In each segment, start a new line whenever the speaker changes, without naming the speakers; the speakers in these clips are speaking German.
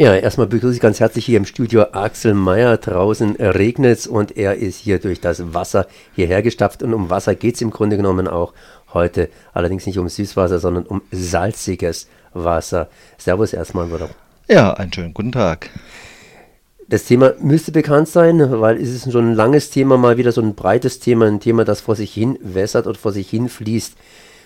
Ja, erstmal begrüße ich ganz herzlich hier im Studio Axel Meyer. Draußen regnet es und er ist hier durch das Wasser hierher gestapft. Und um Wasser geht es im Grunde genommen auch heute. Allerdings nicht um Süßwasser, sondern um salziges Wasser. Servus erstmal,
oder? Ja, einen schönen guten Tag.
Das Thema müsste bekannt sein, weil es ist schon ein langes Thema, mal wieder so ein breites Thema, ein Thema, das vor sich hin wässert und vor sich hin fließt.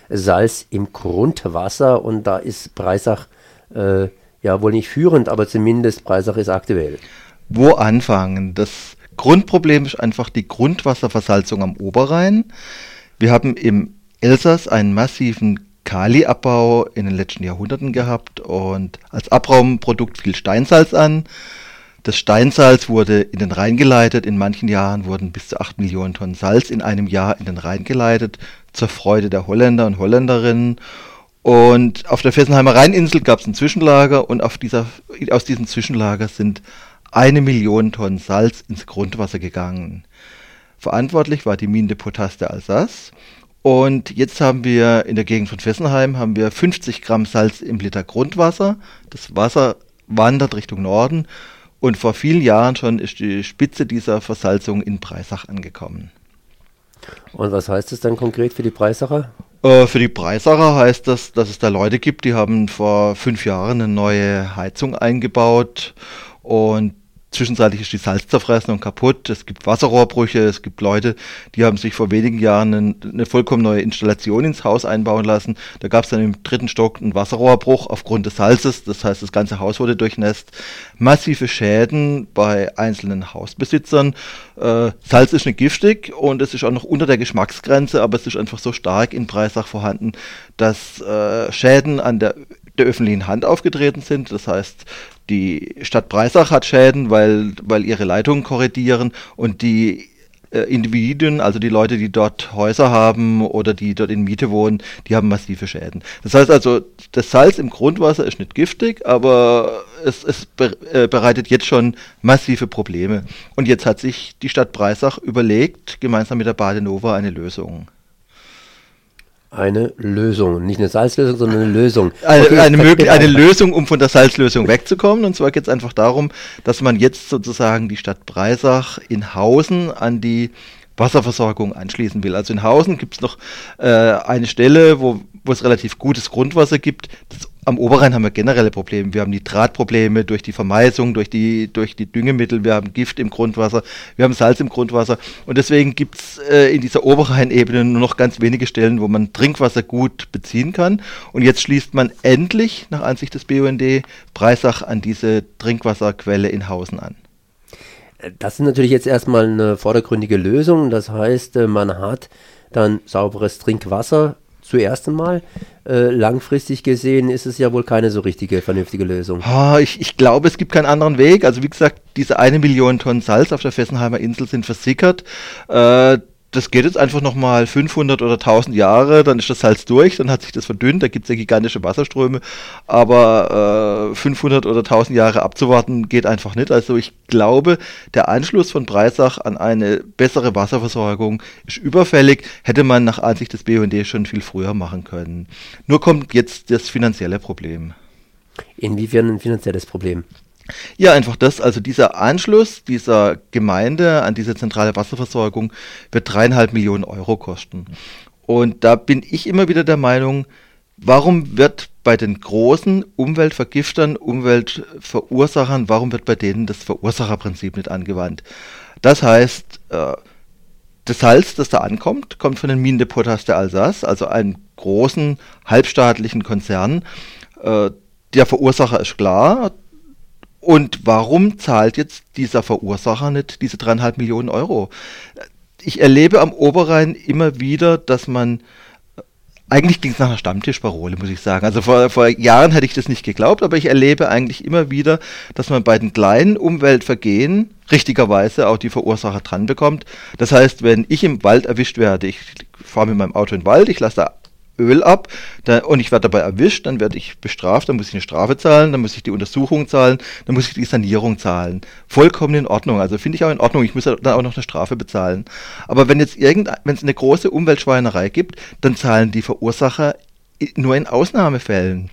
Salz im Grundwasser und da ist Breisach äh, ja wohl nicht führend, aber zumindest Breisach ist aktuell.
Wo anfangen? Das Grundproblem ist einfach die Grundwasserversalzung am Oberrhein. Wir haben im Elsass einen massiven Kaliabbau in den letzten Jahrhunderten gehabt und als Abraumprodukt fiel Steinsalz an. Das Steinsalz wurde in den Rhein geleitet. In manchen Jahren wurden bis zu 8 Millionen Tonnen Salz in einem Jahr in den Rhein geleitet, zur Freude der Holländer und Holländerinnen. Und auf der Fessenheimer Rheininsel gab es ein Zwischenlager und dieser, aus diesem Zwischenlager sind eine Million Tonnen Salz ins Grundwasser gegangen. Verantwortlich war die Mine de Potas de Alsace. Und jetzt haben wir in der Gegend von Fessenheim haben wir 50 Gramm Salz im Liter Grundwasser. Das Wasser wandert Richtung Norden und vor vielen Jahren schon ist die Spitze dieser Versalzung in Breisach angekommen.
Und was heißt das dann konkret für die Breisacher?
Äh, für die Breisacher heißt das, dass es da Leute gibt, die haben vor fünf Jahren eine neue Heizung eingebaut und Zwischenzeitlich ist die Salz zerfressen und kaputt. Es gibt Wasserrohrbrüche. Es gibt Leute, die haben sich vor wenigen Jahren eine, eine vollkommen neue Installation ins Haus einbauen lassen. Da gab es dann im dritten Stock einen Wasserrohrbruch aufgrund des Salzes. Das heißt, das ganze Haus wurde durchnässt. Massive Schäden bei einzelnen Hausbesitzern. Äh, Salz ist nicht giftig und es ist auch noch unter der Geschmacksgrenze, aber es ist einfach so stark in Preisach vorhanden, dass äh, Schäden an der der öffentlichen Hand aufgetreten sind. Das heißt, die Stadt Breisach hat Schäden, weil, weil ihre Leitungen korrigieren und die äh, Individuen, also die Leute, die dort Häuser haben oder die dort in Miete wohnen, die haben massive Schäden. Das heißt also, das Salz im Grundwasser ist nicht giftig, aber es, es äh, bereitet jetzt schon massive Probleme. Und jetzt hat sich die Stadt Breisach überlegt, gemeinsam mit der Badenova eine Lösung
eine Lösung. Nicht eine Salzlösung, sondern eine Lösung.
Eine, okay, eine, möglich, eine Lösung, um von der Salzlösung wegzukommen. Und zwar geht es einfach darum, dass man jetzt sozusagen die Stadt Breisach in Hausen an die Wasserversorgung anschließen will. Also in Hausen gibt es noch äh, eine Stelle, wo, wo es relativ gutes Grundwasser gibt. Das am Oberrhein haben wir generelle Probleme. Wir haben Nitratprobleme durch die Vermeisung, durch die, durch die Düngemittel, wir haben Gift im Grundwasser, wir haben Salz im Grundwasser. Und deswegen gibt es äh, in dieser Oberrheinebene nur noch ganz wenige Stellen, wo man Trinkwasser gut beziehen kann. Und jetzt schließt man endlich, nach Ansicht des BUND, Breisach an diese Trinkwasserquelle in Hausen an.
Das ist natürlich jetzt erstmal eine vordergründige Lösung. Das heißt, äh, man hat dann sauberes Trinkwasser zuerst einmal. Äh, langfristig gesehen ist es ja wohl keine so richtige, vernünftige Lösung.
Oh, ich, ich glaube, es gibt keinen anderen Weg. Also wie gesagt, diese eine Million Tonnen Salz auf der Fessenheimer Insel sind versickert. Äh, das geht jetzt einfach nochmal 500 oder 1000 Jahre, dann ist das Salz durch, dann hat sich das verdünnt, da gibt es ja gigantische Wasserströme, aber äh, 500 oder 1000 Jahre abzuwarten geht einfach nicht. Also ich glaube, der Anschluss von Breisach an eine bessere Wasserversorgung ist überfällig, hätte man nach Ansicht des BUND schon viel früher machen können. Nur kommt jetzt das finanzielle Problem.
Inwiefern ein finanzielles Problem?
Ja, einfach das. Also dieser Anschluss dieser Gemeinde an diese zentrale Wasserversorgung wird dreieinhalb Millionen Euro kosten. Und da bin ich immer wieder der Meinung, warum wird bei den großen Umweltvergiftern, Umweltverursachern, warum wird bei denen das Verursacherprinzip nicht angewandt? Das heißt, äh, das Salz, das da ankommt, kommt von den Minen de Potas de Alsace, also einem großen halbstaatlichen Konzern. Äh, der Verursacher ist klar, und warum zahlt jetzt dieser Verursacher nicht diese dreieinhalb Millionen Euro? Ich erlebe am Oberrhein immer wieder, dass man eigentlich ging es nach einer Stammtischparole, muss ich sagen. Also vor, vor Jahren hätte ich das nicht geglaubt, aber ich erlebe eigentlich immer wieder, dass man bei den kleinen Umweltvergehen richtigerweise auch die Verursacher dran bekommt. Das heißt, wenn ich im Wald erwischt werde, ich fahre mit meinem Auto in den Wald, ich lasse da Öl ab da, und ich werde dabei erwischt, dann werde ich bestraft, dann muss ich eine Strafe zahlen, dann muss ich die Untersuchung zahlen, dann muss ich die Sanierung zahlen. Vollkommen in Ordnung. Also finde ich auch in Ordnung. Ich muss dann auch noch eine Strafe bezahlen. Aber wenn jetzt wenn es eine große Umweltschweinerei gibt, dann zahlen die Verursacher nur in Ausnahmefällen.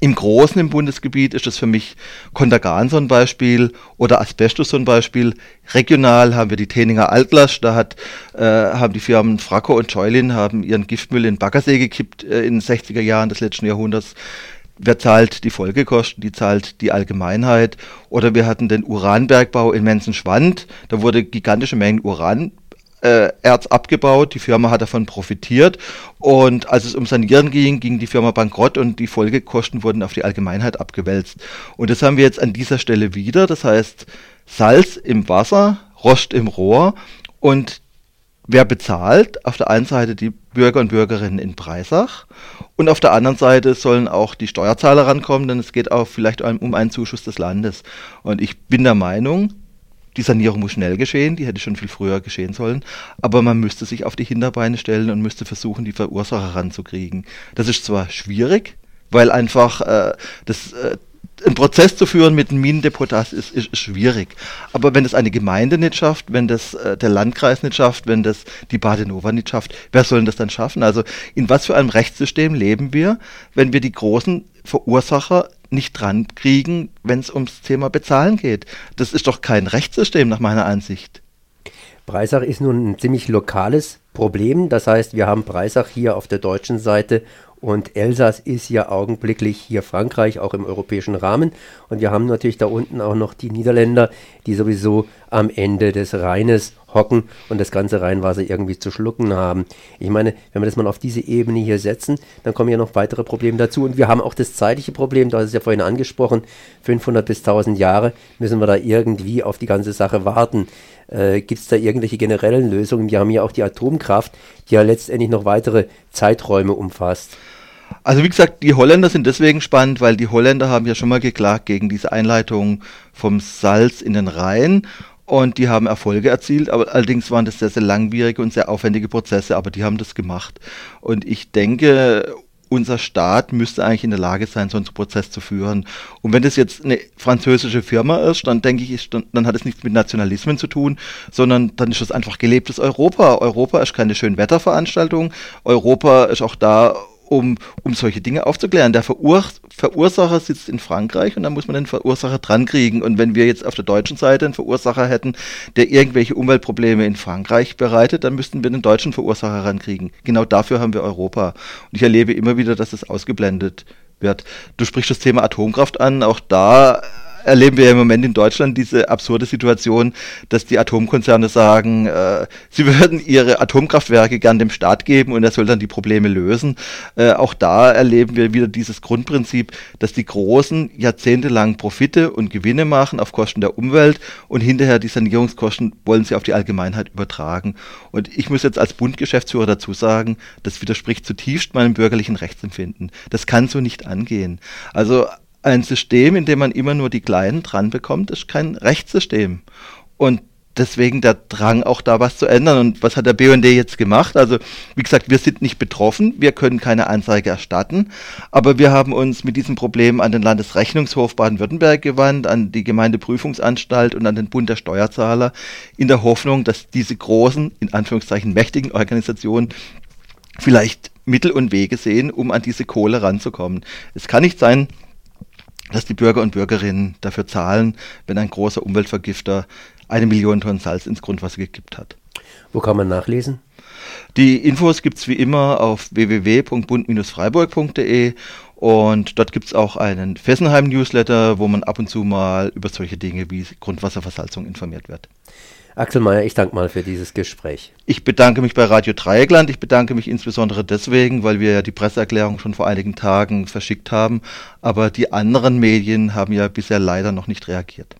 Im Großen im Bundesgebiet ist das für mich Kontergan so ein Beispiel oder Asbestos so ein Beispiel. Regional haben wir die Teninger Altlast, da hat, äh, haben die Firmen Fracco und Scheulin haben ihren Giftmüll in Baggersee gekippt äh, in den 60er Jahren des letzten Jahrhunderts. Wer zahlt die Folgekosten? Die zahlt die Allgemeinheit. Oder wir hatten den Uranbergbau in Menzenschwand. Da wurde gigantische Mengen Uran äh, Erz abgebaut, die Firma hat davon profitiert und als es um Sanieren ging, ging die Firma bankrott und die Folgekosten wurden auf die Allgemeinheit abgewälzt. Und das haben wir jetzt an dieser Stelle wieder, das heißt Salz im Wasser, Rost im Rohr und wer bezahlt? Auf der einen Seite die Bürger und Bürgerinnen in Breisach und auf der anderen Seite sollen auch die Steuerzahler rankommen, denn es geht auch vielleicht um einen Zuschuss des Landes. Und ich bin der Meinung, die Sanierung muss schnell geschehen, die hätte schon viel früher geschehen sollen, aber man müsste sich auf die Hinterbeine stellen und müsste versuchen, die Verursacher ranzukriegen. Das ist zwar schwierig, weil einfach äh, das äh, ein Prozess zu führen mit einem Minendepot, das ist, ist, ist, schwierig. Aber wenn das eine Gemeinde nicht schafft, wenn das äh, der Landkreis nicht schafft, wenn das die Badenova nicht schafft, wer soll das dann schaffen? Also in was für einem Rechtssystem leben wir, wenn wir die großen Verursacher nicht dran kriegen, wenn es ums Thema Bezahlen geht. Das ist doch kein Rechtssystem nach meiner Ansicht.
Breisach ist nun ein ziemlich lokales Problem. Das heißt, wir haben Breisach hier auf der deutschen Seite und Elsass ist ja augenblicklich hier Frankreich, auch im europäischen Rahmen. Und wir haben natürlich da unten auch noch die Niederländer, die sowieso am Ende des Rheines hocken und das ganze Rheinwasser irgendwie zu schlucken haben. Ich meine, wenn wir das mal auf diese Ebene hier setzen, dann kommen ja noch weitere Probleme dazu. Und wir haben auch das zeitliche Problem, hast es ja vorhin angesprochen, 500 bis 1000 Jahre müssen wir da irgendwie auf die ganze Sache warten. Äh, Gibt es da irgendwelche generellen Lösungen? Wir haben ja auch die Atomkraft, die ja letztendlich noch weitere Zeiträume umfasst.
Also wie gesagt, die Holländer sind deswegen spannend, weil die Holländer haben ja schon mal geklagt gegen diese Einleitung vom Salz in den Rhein und die haben Erfolge erzielt, aber allerdings waren das sehr, sehr langwierige und sehr aufwendige Prozesse, aber die haben das gemacht. Und ich denke, unser Staat müsste eigentlich in der Lage sein, so einen Prozess zu führen. Und wenn das jetzt eine französische Firma ist, dann denke ich, dann, hat es nichts mit Nationalismen zu tun, sondern dann ist es einfach gelebtes Europa. Europa ist keine Schönwetterveranstaltung. Europa ist auch da, um, um solche Dinge aufzuklären. Der Verur Verursacher sitzt in Frankreich und da muss man den Verursacher drankriegen. Und wenn wir jetzt auf der deutschen Seite einen Verursacher hätten, der irgendwelche Umweltprobleme in Frankreich bereitet, dann müssten wir den deutschen Verursacher rankriegen. Genau dafür haben wir Europa. Und ich erlebe immer wieder, dass es ausgeblendet wird. Du sprichst das Thema Atomkraft an. Auch da erleben wir im Moment in Deutschland diese absurde Situation, dass die Atomkonzerne sagen, äh, sie würden ihre Atomkraftwerke gern dem Staat geben und er soll dann die Probleme lösen. Äh, auch da erleben wir wieder dieses Grundprinzip, dass die Großen jahrzehntelang Profite und Gewinne machen auf Kosten der Umwelt und hinterher die Sanierungskosten wollen sie auf die Allgemeinheit übertragen. Und ich muss jetzt als Bundgeschäftsführer dazu sagen, das widerspricht zutiefst meinem bürgerlichen Rechtsempfinden. Das kann so nicht angehen. Also ein System, in dem man immer nur die Kleinen dran bekommt, ist kein Rechtssystem. Und deswegen der Drang auch da was zu ändern. Und was hat der BND jetzt gemacht? Also, wie gesagt, wir sind nicht betroffen, wir können keine Anzeige erstatten, aber wir haben uns mit diesem Problem an den Landesrechnungshof Baden-Württemberg gewandt, an die Gemeindeprüfungsanstalt und an den Bund der Steuerzahler, in der Hoffnung, dass diese großen, in Anführungszeichen mächtigen Organisationen vielleicht Mittel und Wege sehen, um an diese Kohle ranzukommen. Es kann nicht sein, dass die Bürger und Bürgerinnen dafür zahlen, wenn ein großer Umweltvergifter eine Million Tonnen Salz ins Grundwasser gekippt hat.
Wo kann man nachlesen?
Die Infos gibt es wie immer auf www.bund-freiburg.de und dort gibt es auch einen Fessenheim-Newsletter, wo man ab und zu mal über solche Dinge wie Grundwasserversalzung informiert wird.
Axel Mayer, ich danke mal für dieses Gespräch.
Ich bedanke mich bei Radio Dreieckland. Ich bedanke mich insbesondere deswegen, weil wir ja die Presseerklärung schon vor einigen Tagen verschickt haben. Aber die anderen Medien haben ja bisher leider noch nicht reagiert.